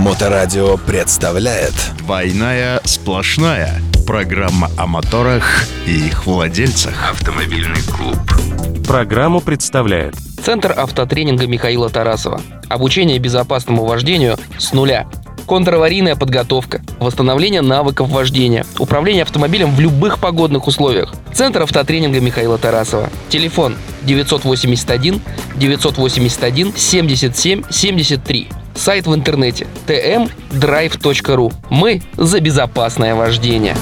Моторадио представляет «Двойная сплошная» Программа о моторах и их владельцах Автомобильный клуб Программу представляет Центр автотренинга Михаила Тарасова. Обучение безопасному вождению с нуля. Контраварийная подготовка, восстановление навыков вождения, управление автомобилем в любых погодных условиях. Центр автотренинга Михаила Тарасова. Телефон 981 981 77 73. Сайт в интернете tmdrive.ru. Мы за безопасное вождение.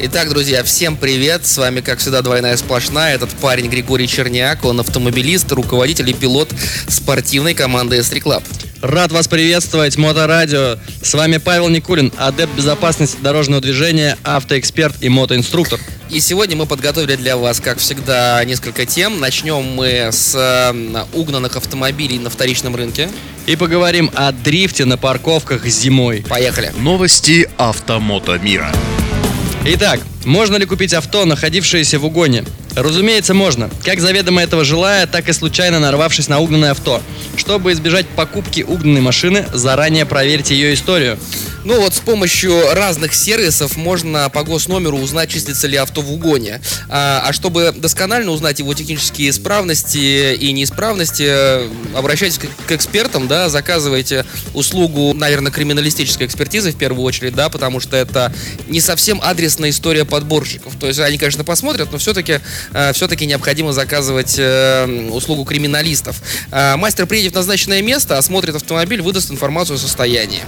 Итак, друзья, всем привет! С вами, как всегда, двойная сплошная. Этот парень Григорий Черняк, он автомобилист, руководитель и пилот спортивной команды S3 Club. Рад вас приветствовать, Моторадио. С вами Павел Никулин, адепт безопасности дорожного движения, автоэксперт и мотоинструктор. И сегодня мы подготовили для вас, как всегда, несколько тем. Начнем мы с э, угнанных автомобилей на вторичном рынке. И поговорим о дрифте на парковках зимой. Поехали. Новости автомото мира Итак, можно ли купить авто, находившееся в угоне? Разумеется, можно. Как заведомо этого желая, так и случайно нарвавшись на угнанное авто. Чтобы избежать покупки угнанной машины, заранее проверьте ее историю. Ну вот с помощью разных сервисов можно по госномеру узнать, числится ли авто в угоне. А, а чтобы досконально узнать его технические исправности и неисправности, обращайтесь к, к экспертам, да, заказывайте услугу, наверное, криминалистической экспертизы в первую очередь, да, потому что это не совсем адресная история подборщиков. То есть они, конечно, посмотрят, но все-таки э, все-таки необходимо заказывать э, услугу криминалистов. Э, мастер приедет в назначенное место, осмотрит автомобиль, выдаст информацию о состоянии.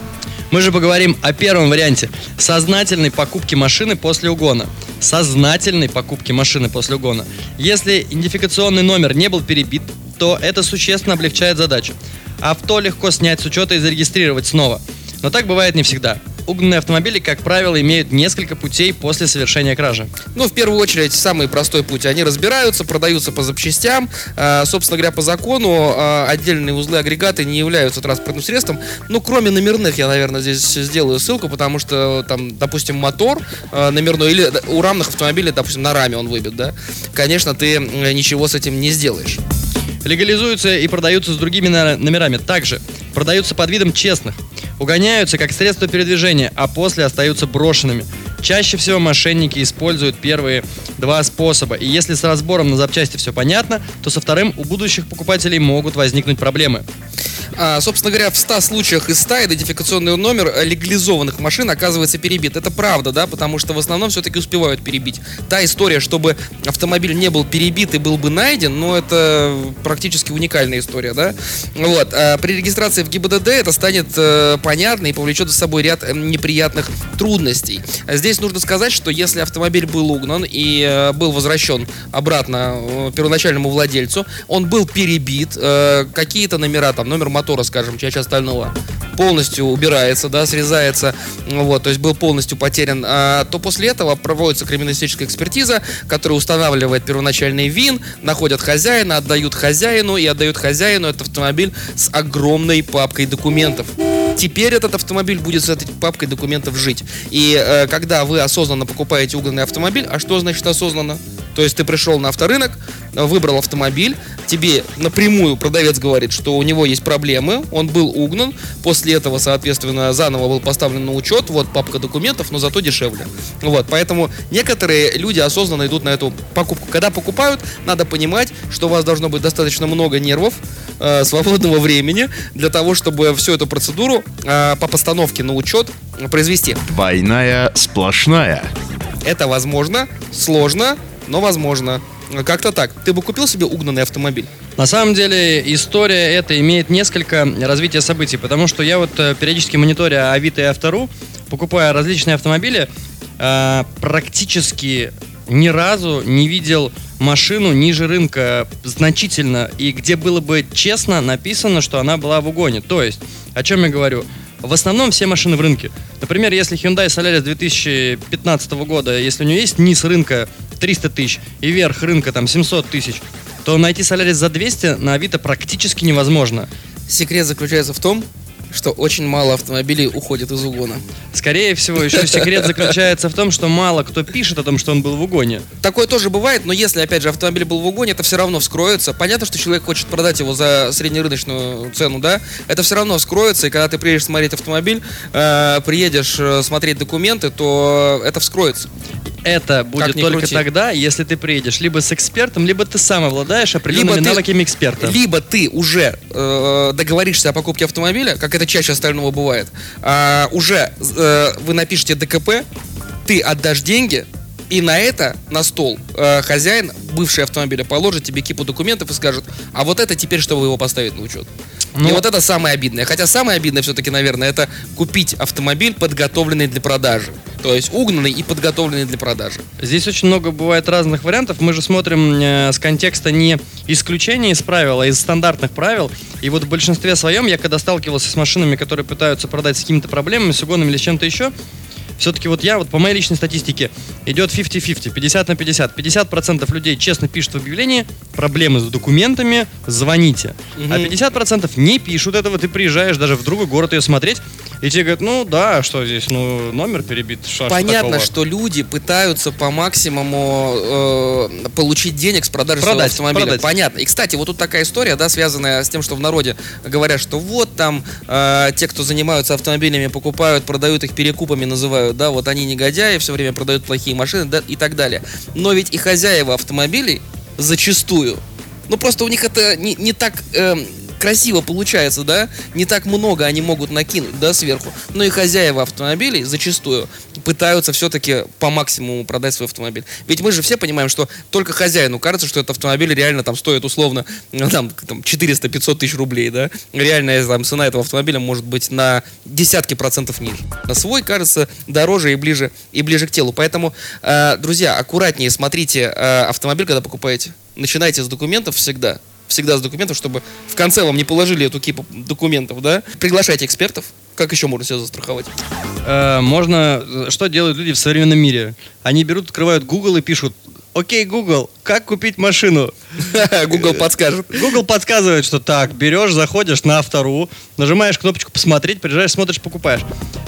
Мы же поговорим о первом варианте – сознательной покупки машины после угона. Сознательной покупки машины после угона. Если идентификационный номер не был перебит, то это существенно облегчает задачу. Авто легко снять с учета и зарегистрировать снова. Но так бывает не всегда угнанные автомобили, как правило, имеют несколько путей после совершения кражи. Ну, в первую очередь, самый простой путь. Они разбираются, продаются по запчастям. А, собственно говоря, по закону а, отдельные узлы агрегаты не являются транспортным средством. Ну, кроме номерных, я, наверное, здесь сделаю ссылку, потому что там, допустим, мотор а, номерной или у рамных автомобилей, допустим, на раме он выбит, да, конечно, ты ничего с этим не сделаешь. Легализуются и продаются с другими номерами. Также продаются под видом честных. Угоняются как средство передвижения, а после остаются брошенными. Чаще всего мошенники используют первые два способа, и если с разбором на запчасти все понятно, то со вторым у будущих покупателей могут возникнуть проблемы. А, собственно говоря, в 100 случаях из 100 идентификационный номер легализованных машин оказывается перебит. Это правда, да, потому что в основном все-таки успевают перебить. Та история, чтобы автомобиль не был перебит и был бы найден, но это практически уникальная история, да. Вот. А при регистрации в ГИБДД это станет э, понятно и повлечет за собой ряд э, неприятных трудностей. Здесь нужно сказать, что если автомобиль был угнан и э, был возвращен обратно э, первоначальному владельцу, он был перебит, э, какие-то номера, там, номер мотора, скажем, часть остального полностью убирается, да, срезается, вот, то есть был полностью потерян, а, то после этого проводится криминалистическая экспертиза, которая устанавливает первоначальный ВИН, находят хозяина, отдают хозяину и отдают хозяину этот автомобиль с огромной папкой документов теперь этот автомобиль будет с этой папкой документов жить. И э, когда вы осознанно покупаете угнанный автомобиль, а что значит осознанно? То есть ты пришел на авторынок, выбрал автомобиль, тебе напрямую продавец говорит, что у него есть проблемы, он был угнан, после этого, соответственно, заново был поставлен на учет, вот папка документов, но зато дешевле. Вот, поэтому некоторые люди осознанно идут на эту покупку. Когда покупают, надо понимать, что у вас должно быть достаточно много нервов, э, свободного времени для того, чтобы всю эту процедуру э, по постановке на учет произвести. Двойная сплошная. Это возможно, сложно, но возможно. Как-то так. Ты бы купил себе угнанный автомобиль? На самом деле история эта имеет несколько развития событий, потому что я вот э, периодически мониторя Авито и Автору, покупая различные автомобили, э, практически ни разу не видел машину ниже рынка значительно, и где было бы честно написано, что она была в угоне. То есть, о чем я говорю? В основном все машины в рынке. Например, если Hyundai Solaris 2015 года, если у нее есть низ рынка 300 тысяч и верх рынка там 700 тысяч, то найти Solaris за 200 на Авито практически невозможно. Секрет заключается в том, Что очень мало автомобилей уходит из угона. Скорее всего, еще секрет заключается в том, что мало кто пишет о том, что он был в угоне. Такое тоже бывает, но если, опять же, автомобиль был в угоне, это все равно вскроется. Понятно, что человек хочет продать его за среднерыночную цену, да? Это все равно вскроется, и когда ты приедешь смотреть автомобиль, э, приедешь э, смотреть документы, то это вскроется. Это будет только крути. тогда, если ты приедешь либо с экспертом, либо ты сам обладаешь определенными ты- навыками эксперта. Либо ты уже э, договоришься о покупке автомобиля, как это чаще остального бывает, а, уже э, вы напишите ДКП, ты отдашь деньги, и на это, на стол, э, хозяин, бывший автомобиля, положит тебе кипу документов и скажет, а вот это теперь, чтобы его поставить на учет. Ну- и вот это самое обидное. Хотя самое обидное все-таки, наверное, это купить автомобиль, подготовленный для продажи. То есть угнанный и подготовленный для продажи. Здесь очень много бывает разных вариантов. Мы же смотрим э, с контекста не исключения из правил, а из стандартных правил. И вот в большинстве своем я когда сталкивался с машинами, которые пытаются продать с какими-то проблемами, с угонами или с чем-то еще, все-таки вот я, вот по моей личной статистике, идет 50-50, 50 на 50. 50% людей честно пишут в объявлении, проблемы с документами, звоните. А Мгм. 50% не пишут этого, ты приезжаешь даже в другой город ее смотреть, и тебе говорят, ну да, что здесь, ну номер перебит, что ж Понятно, такого?» что люди пытаются по максимуму э, получить денег с продажи своего Продать, автомобиля. продать. Понятно. И, кстати, вот тут такая история, да, связанная с тем, что в народе говорят, что вот там э, те, кто занимаются автомобилями, покупают, продают их перекупами, называют, да, вот они негодяи, все время продают плохие машины, да, и так далее. Но ведь и хозяева автомобилей зачастую, ну просто у них это не, не так эм, красиво получается, да, не так много они могут накинуть, да, сверху. Но и хозяева автомобилей зачастую пытаются все-таки по максимуму продать свой автомобиль. Ведь мы же все понимаем, что только хозяину кажется, что этот автомобиль реально там стоит условно ну, там, там 400-500 тысяч рублей, да. Реальная там цена этого автомобиля может быть на десятки процентов ниже. На свой кажется дороже и ближе и ближе к телу. Поэтому, э, друзья, аккуратнее смотрите э, автомобиль, когда покупаете. Начинайте с документов всегда всегда с документов, чтобы в конце вам не положили эту кипу документов, да? Приглашайте экспертов. Как еще можно себя застраховать? Э, можно... Что делают люди в современном мире? Они берут, открывают Google и пишут Окей, Google, как купить машину? Google подскажет. Google подсказывает, что так, берешь, заходишь на автору, нажимаешь кнопочку «Посмотреть», приезжаешь, смотришь, покупаешь.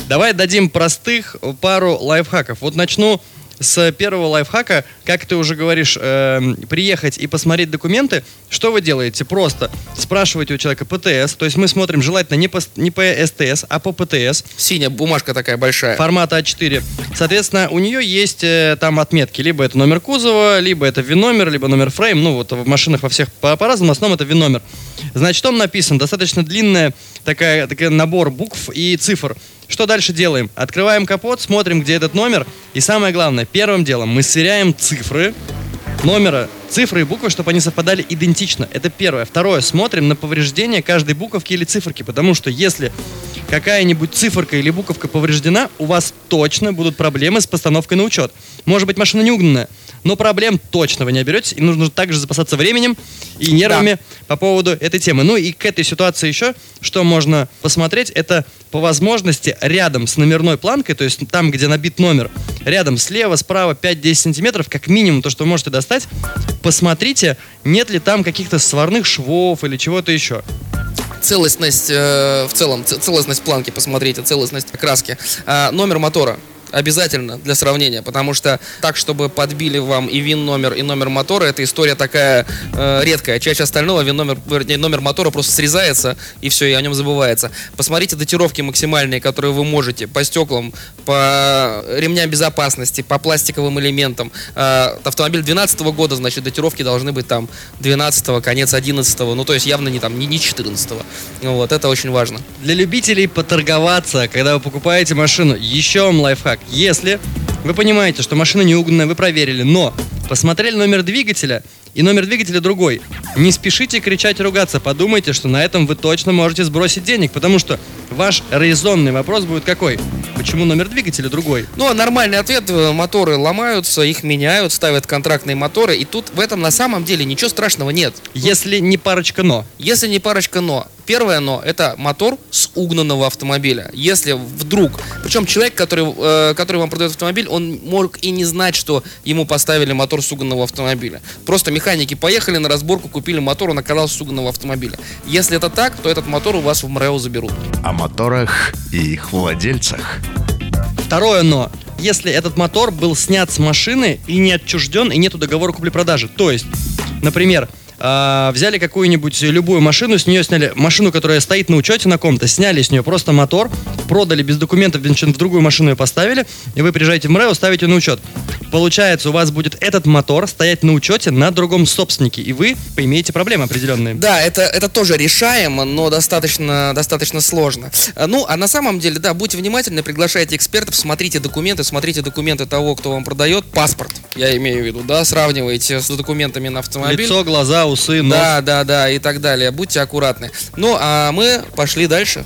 Давай дадим простых пару лайфхаков. Вот начну с первого лайфхака, как ты уже говоришь, эм, приехать и посмотреть документы. Что вы делаете? Просто спрашиваете у человека ПТС, то есть мы смотрим желательно не по, не по СТС, а по ПТС Синяя бумажка такая большая. формата А4. Соответственно, у нее есть э, там отметки. Либо это номер кузова, либо это ВИН-номер, либо номер фрейм. Ну, вот в машинах во всех по- по-разному, в основном это ВИН-номер. Значит, там написан достаточно длинная такая, такая набор букв и цифр. Что дальше делаем? Открываем капот, смотрим, где этот номер. И самое главное, первым делом мы сверяем цифры номера, цифры и буквы, чтобы они совпадали идентично. Это первое. Второе, смотрим на повреждение каждой буковки или циферки, потому что если какая-нибудь циферка или буковка повреждена, у вас точно будут проблемы с постановкой на учет. Может быть, машина не угнанная, но проблем точно вы не оберетесь, и нужно также запасаться временем и нервами по поводу этой темы. Ну и к этой ситуации еще, что можно посмотреть, это по возможности рядом с номерной планкой, то есть там, где набит номер, рядом слева, справа 5-10 сантиметров, как минимум то, что вы можете достать, посмотрите, нет ли там каких-то сварных швов или чего-то еще. Целостность э, в целом, целостность планки, посмотрите, целостность краски. А, номер мотора. Обязательно для сравнения, потому что так, чтобы подбили вам и вин номер, и номер мотора, эта история такая э, редкая. Чаще остального вин номер, вернее, номер мотора просто срезается и все, и о нем забывается. Посмотрите датировки максимальные, которые вы можете по стеклам, по ремням безопасности, по пластиковым элементам. Э, автомобиль 2012 года, значит, датировки должны быть там 12 конец 11 ну то есть явно не там, не, не 14 Вот, это очень важно. Для любителей поторговаться, когда вы покупаете машину, еще вам лайфхак. Если вы понимаете, что машина не угнанная, вы проверили, но посмотрели номер двигателя, и номер двигателя другой. Не спешите кричать и ругаться, подумайте, что на этом вы точно можете сбросить денег, потому что ваш резонный вопрос будет какой? Почему номер двигателя другой? Ну, а нормальный ответ, э, моторы ломаются, их меняют, ставят контрактные моторы, и тут в этом на самом деле ничего страшного нет. Если не парочка но. Если не парочка но. Первое но – это мотор с угнанного автомобиля. Если вдруг, причем человек, который, э, который вам продает автомобиль, он мог и не знать, что ему поставили мотор с угнанного автомобиля. Просто механики поехали на разборку, купили мотор, он оказался с угнанного автомобиля. Если это так, то этот мотор у вас в МРЭО заберут. О моторах и их владельцах. Второе но. Если этот мотор был снят с машины и не отчужден, и нету договора купли-продажи. То есть, например, а, взяли какую-нибудь любую машину, с нее сняли машину, которая стоит на учете на ком-то, сняли с нее просто мотор, продали без документов, в другую машину ее поставили, и вы приезжаете в МРЭО, ставите на учет. Получается, у вас будет этот мотор стоять на учете на другом собственнике, и вы имеете проблемы определенные. Да, это, это тоже решаемо, но достаточно, достаточно сложно. А, Ну, а на самом деле, да, будьте внимательны, приглашайте экспертов, смотрите документы, смотрите документы того, кто вам продает, паспорт, я имею в виду, да, сравнивайте с документами на автомобиль. Лицо, глаза, усы, нос. Да, да, да, и так далее. Будьте аккуратны. Ну, а мы пошли дальше.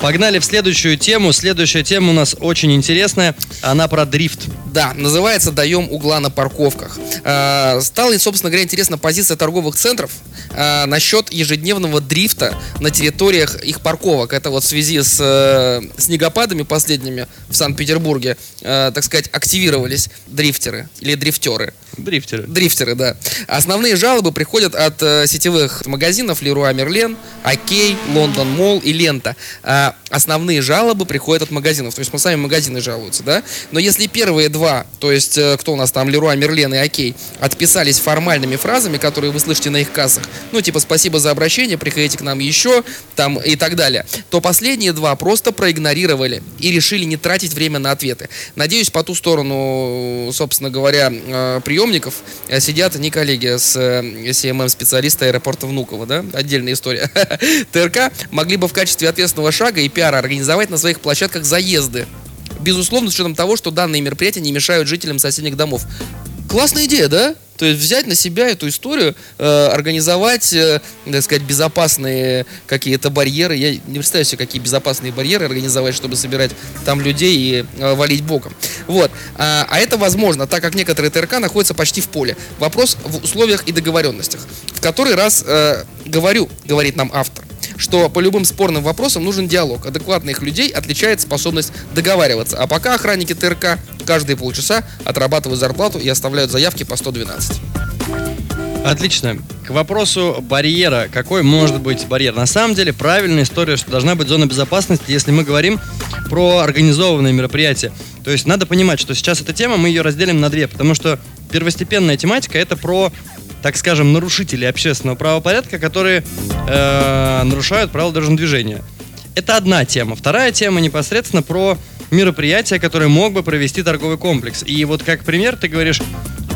Погнали в следующую тему. Следующая тема у нас очень интересная. Она про дрифт. Да, называется «Даем угла на парковках». Э, стала, собственно говоря, интересна позиция торговых центров э, насчет ежедневного дрифта на территориях их парковок. Это вот в связи с э, снегопадами последними в Санкт-Петербурге, э, так сказать, активировались дрифтеры или дрифтеры. Дрифтеры. Дрифтеры, да. Основные жалобы приходят от э, сетевых магазинов Leroy Merlin, Окей, Лондон Молл и Лента. А основные жалобы приходят от магазинов. То есть мы сами магазины жалуются, да? Но если первые два, то есть э, кто у нас там, Leroy Merlin и Окей, отписались формальными фразами, которые вы слышите на их кассах, ну типа спасибо за обращение, приходите к нам еще, там и так далее, то последние два просто проигнорировали и решили не тратить время на ответы. Надеюсь, по ту сторону, собственно говоря, э, приемников э, сидят не коллеги с э, CMM-специалиста аэропорта Внуково, да? Отдельная история. ТРК могли бы в качестве ответственного шага и пиара организовать на своих площадках заезды. Безусловно, с учетом того, что данные мероприятия не мешают жителям соседних домов. Классная идея, да? То есть взять на себя эту историю, э, организовать, э, так сказать, безопасные какие-то барьеры. Я не представляю себе, какие безопасные барьеры организовать, чтобы собирать там людей и э, валить боком. Вот. А, а это возможно, так как некоторые ТРК находятся почти в поле. Вопрос в условиях и договоренностях. В который раз э, говорю, говорит нам автор что по любым спорным вопросам нужен диалог. Адекватных людей отличает способность договариваться. А пока охранники ТРК каждые полчаса отрабатывают зарплату и оставляют заявки по 112. Отлично. К вопросу барьера. Какой может быть барьер? На самом деле, правильная история, что должна быть зона безопасности, если мы говорим про организованные мероприятия. То есть надо понимать, что сейчас эта тема, мы ее разделим на две, потому что первостепенная тематика это про так скажем, нарушителей общественного правопорядка, которые э, нарушают правила дорожного движения. Это одна тема. Вторая тема непосредственно про мероприятия, которые мог бы провести торговый комплекс. И вот как пример ты говоришь,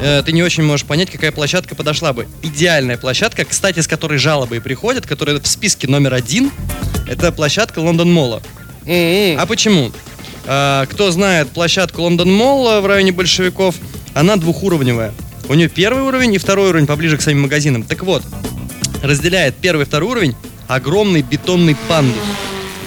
э, ты не очень можешь понять, какая площадка подошла бы. Идеальная площадка, кстати, с которой жалобы и приходят, которая в списке номер один, это площадка Лондон Молла. М-м. А почему? А, кто знает площадку Лондон Молл в районе большевиков, она двухуровневая. У нее первый уровень и второй уровень поближе к самим магазинам. Так вот, разделяет первый и второй уровень огромный бетонный пандус.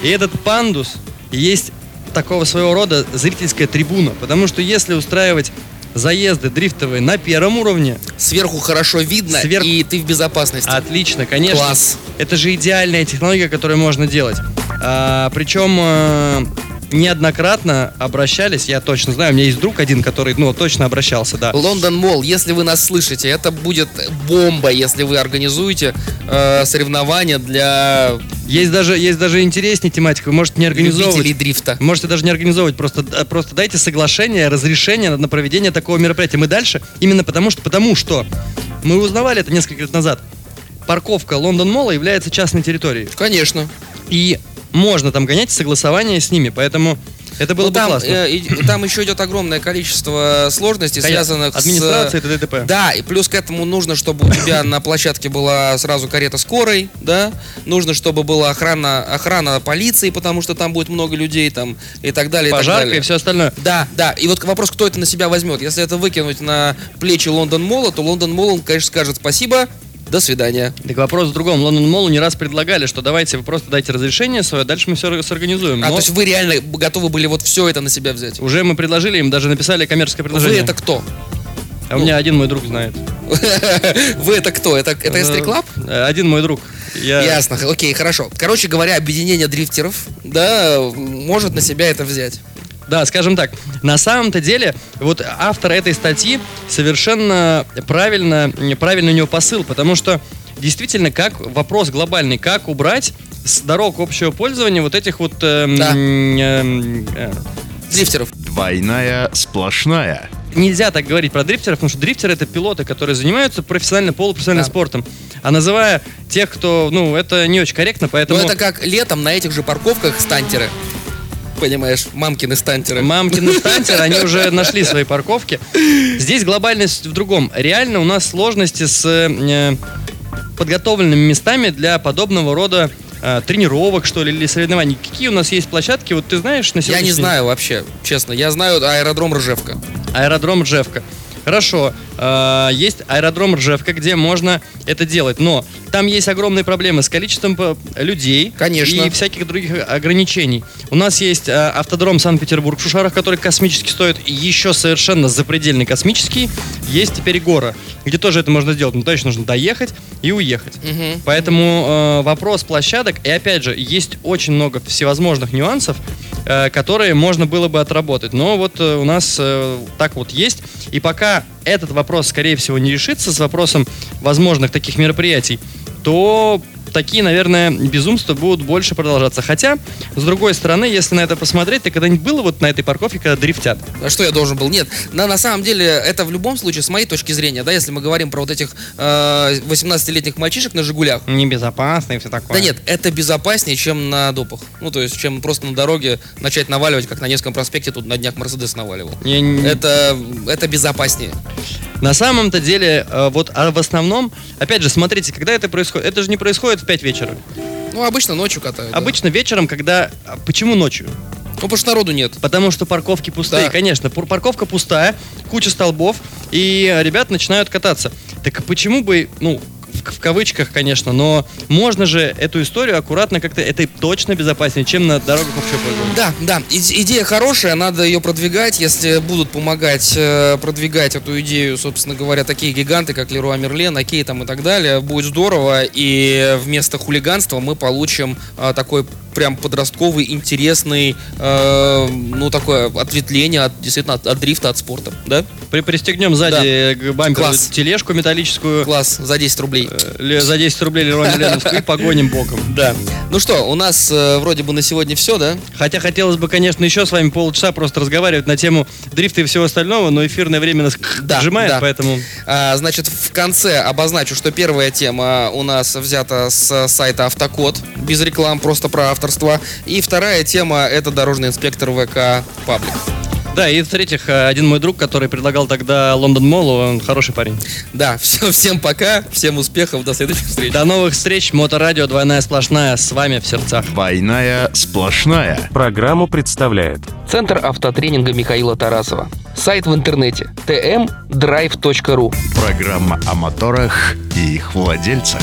И этот пандус есть такого своего рода зрительская трибуна. Потому что если устраивать заезды дрифтовые на первом уровне, Сверху хорошо видно, Сверх- и ты в безопасности. отлично, конечно. Класс. Это же идеальная технология, которую можно делать. А, причем э, неоднократно обращались, я точно знаю, у меня есть друг один, который, ну, точно обращался, да. Лондон Молл, если вы нас слышите, это будет бомба, если вы организуете э, соревнования для Есть даже, есть даже интереснее тематика, вы можете не организовывать. любителей дрифта. Можете даже не организовывать, просто, э, просто дайте соглашение, разрешение на проведение такого мероприятия. Мы дальше, именно потому что, потому что мы узнавали это несколько лет назад. Парковка Лондон Молла является частной территорией. Конечно. И можно там гонять согласование с ними, поэтому это было Но бы там, классно. э, и- там еще идет огромное количество сложностей, Конечно. связанных Администрация с... и т.д. Да, и плюс к этому нужно, чтобы у тебя на площадке была сразу карета скорой, да, нужно, чтобы была охрана, охрана полиции, потому что там будет много людей там и так далее. и так Пожарка далее. и все остальное. Да, да. И вот вопрос, кто это на себя возьмет. Если это выкинуть на плечи Лондон Молла, то Лондон Молл, он, конечно, скажет спасибо, до свидания. Так вопрос в другом. Лондон Моллу не раз предлагали, что давайте вы просто дайте разрешение свое, дальше мы все сорганизуем. А Но то есть вы реально готовы были вот все это на себя взять? уже мы предложили им, даже написали коммерческое Вы предложение. это кто? А у меня один мой друг знает. Вы это кто? Это, это Э, Street Club? э, Один мой друг. Я- Ясно, окей, хорошо. Короче говоря, объединение дрифтеров, да, может на себя это взять. Да, скажем так, на самом-то деле, вот автор этой статьи совершенно правильно, правильный у него посыл, потому что действительно, как вопрос глобальный, как убрать с дорог общего пользования вот этих вот эм, Да. эм, э, Дрифтеров. Двойная сплошная. нельзя так говорить про дрифтеров, потому что дрифтеры это пилоты, которые занимаются профессионально, полупрофессиональным Да. спортом. А называя тех, кто, ну, это не очень корректно, поэтому... Но это как летом на этих же парковках стантеры. Понимаешь, мамкины стантеры. Мамкины стантеры, они уже нашли свои парковки. Здесь глобальность в другом. Реально у нас сложности с э, подготовленными местами для подобного рода э, тренировок, что ли, или соревнований. Какие у нас есть площадки? Вот ты знаешь на Я не знаю вообще, честно. Я знаю аэродром Ржевка. Аэродром Ржевка. Хорошо, э, есть аэродром Ржевка, где можно это делать, но там есть огромные проблемы с количеством э, людей Конечно. и всяких других ограничений. У нас есть э, автодром Санкт-Петербург в Шушарах, который космически стоит, и еще совершенно запредельный космический. Есть теперь Гора, где тоже это можно сделать, но точно нужно доехать и уехать. Мгм. Поэтому э, вопрос площадок, и опять же, есть очень много всевозможных нюансов, э, которые можно было бы отработать. Но вот э, у нас э, так вот есть. И пока этот вопрос, скорее всего, не решится с вопросом возможных таких мероприятий, то такие, наверное, безумства будут больше продолжаться. Хотя, с другой стороны, если на это посмотреть, ты когда-нибудь было вот на этой парковке, когда дрифтят? А что я должен был? Нет, на, на самом деле это в любом случае, с моей точки зрения, да, если мы говорим про вот этих э, 18-летних мальчишек на «Жигулях», Небезопасно и все такое. да нет, это безопаснее, чем на допах. Ну, то есть, чем просто на дороге начать наваливать, как на Невском проспекте тут на днях Мерседес наваливал. Я Это, это безопаснее. На самом-то деле, э, вот а в основном, опять же, смотрите, когда это происходит, это же не происходит в 5 вечера. Ну, обычно ночью катают. да. Обычно вечером, когда... а Почему ночью? Ну, потому что народу нет. Потому что парковки пустые, Да. конечно. пар- Парковка пустая, куча столбов, и ребят начинают кататься. Так почему бы, ну, в, кавычках, конечно, но можно же эту историю аккуратно как-то... Это точно безопаснее, чем на дорогах общего пользования. Да, да, иде- идея хорошая, надо ее продвигать. Если будут помогать э, продвигать эту идею, собственно говоря, такие гиганты, как Леруа Мерлен, Окей там и так далее, будет здорово. И вместо хулиганства мы получим э, такой прям подростковый, интересный, э, ну, такое ответвление от, действительно, от, от дрифта, от спорта, да? При, пристегнем сзади к бамперу Класс. тележку металлическую, Класс, за 10 рублей. э, за 10 рублей Лероy Мерленовскую и погоним боком. Да. Ну что, у нас э, вроде бы на сегодня все, да? Хотя хотелось бы, конечно, еще с вами полчаса просто разговаривать на тему дрифта и всего остального, но эфирное время нас Да, сжимает, да. поэтому... А, значит, в конце обозначу, что первая тема у нас взята с сайта Автокод, без реклам, просто про авторство. И вторая тема это дорожный инспектор ВК Паблик. Да, и в-третьих, э, один мой друг, который предлагал тогда Лондон Молл, он хороший парень. Да, все, всем пока, всем успехов, до следующих встреч. До новых встреч, Моторадио, двойная сплошная, с вами в сердцах. Двойная сплошная. Программу представляет Центр автотренинга Михаила Тарасова. Сайт в интернете tmdrive.ru Программа о моторах и их владельцах.